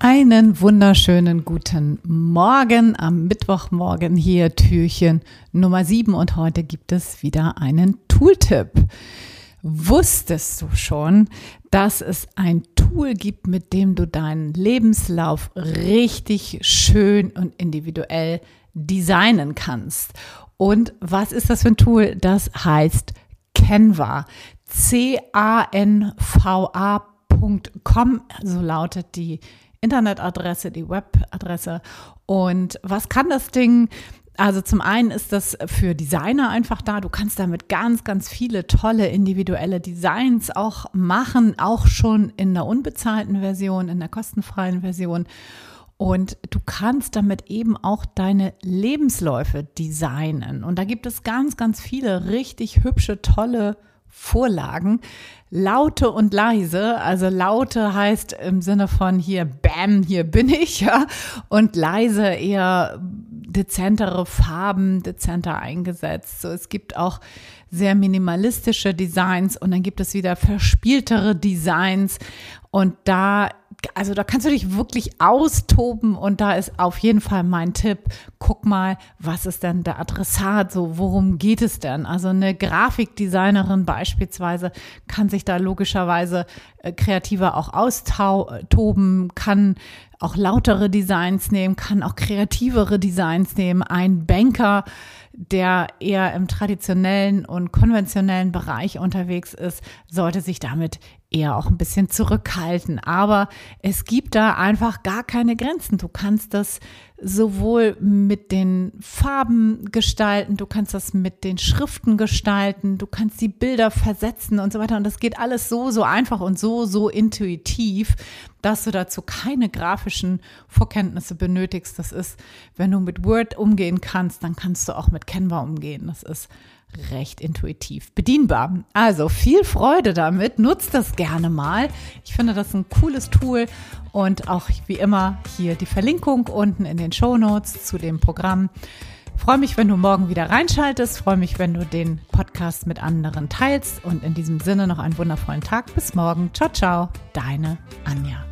Einen wunderschönen guten Morgen am Mittwochmorgen hier Türchen Nummer 7 und heute gibt es wieder einen Tooltip. Wusstest du schon, dass es ein Tool gibt, mit dem du deinen Lebenslauf richtig schön und individuell designen kannst? Und was ist das für ein Tool? Das heißt Canva. C-A-N-V-A.com, so lautet die Internetadresse, die Webadresse. Und was kann das Ding? Also zum einen ist das für Designer einfach da. Du kannst damit ganz, ganz viele tolle individuelle Designs auch machen, auch schon in der unbezahlten Version, in der kostenfreien Version. Und du kannst damit eben auch deine Lebensläufe designen. Und da gibt es ganz, ganz viele richtig hübsche, tolle Vorlagen. Laute und leise, also laute heißt im Sinne von hier, bam, hier bin ich, ja, und leise eher dezentere Farben, dezenter eingesetzt. So, es gibt auch sehr minimalistische Designs und dann gibt es wieder verspieltere Designs und da also da kannst du dich wirklich austoben und da ist auf jeden Fall mein Tipp, guck mal, was ist denn der Adressat, so worum geht es denn? Also eine Grafikdesignerin beispielsweise kann sich da logischerweise äh, kreativer auch austoben, kann auch lautere Designs nehmen, kann auch kreativere Designs nehmen. Ein Banker, der eher im traditionellen und konventionellen Bereich unterwegs ist, sollte sich damit eher auch ein bisschen zurückhalten. Aber es gibt da einfach gar keine Grenzen. Du kannst das sowohl mit den Farben gestalten, du kannst das mit den Schriften gestalten, du kannst die Bilder versetzen und so weiter. Und das geht alles so, so einfach und so, so intuitiv, dass du dazu keine grafischen Vorkenntnisse benötigst. Das ist, wenn du mit Word umgehen kannst, dann kannst du auch mit Canva umgehen. Das ist recht intuitiv bedienbar. Also viel Freude damit, nutzt das gerne mal. Ich finde das ein cooles Tool und auch wie immer hier die Verlinkung unten in den Show Notes zu dem Programm. Freue mich, wenn du morgen wieder reinschaltest. Freue mich, wenn du den Podcast mit anderen teilst. Und in diesem Sinne noch einen wundervollen Tag. Bis morgen. Ciao, ciao. Deine Anja.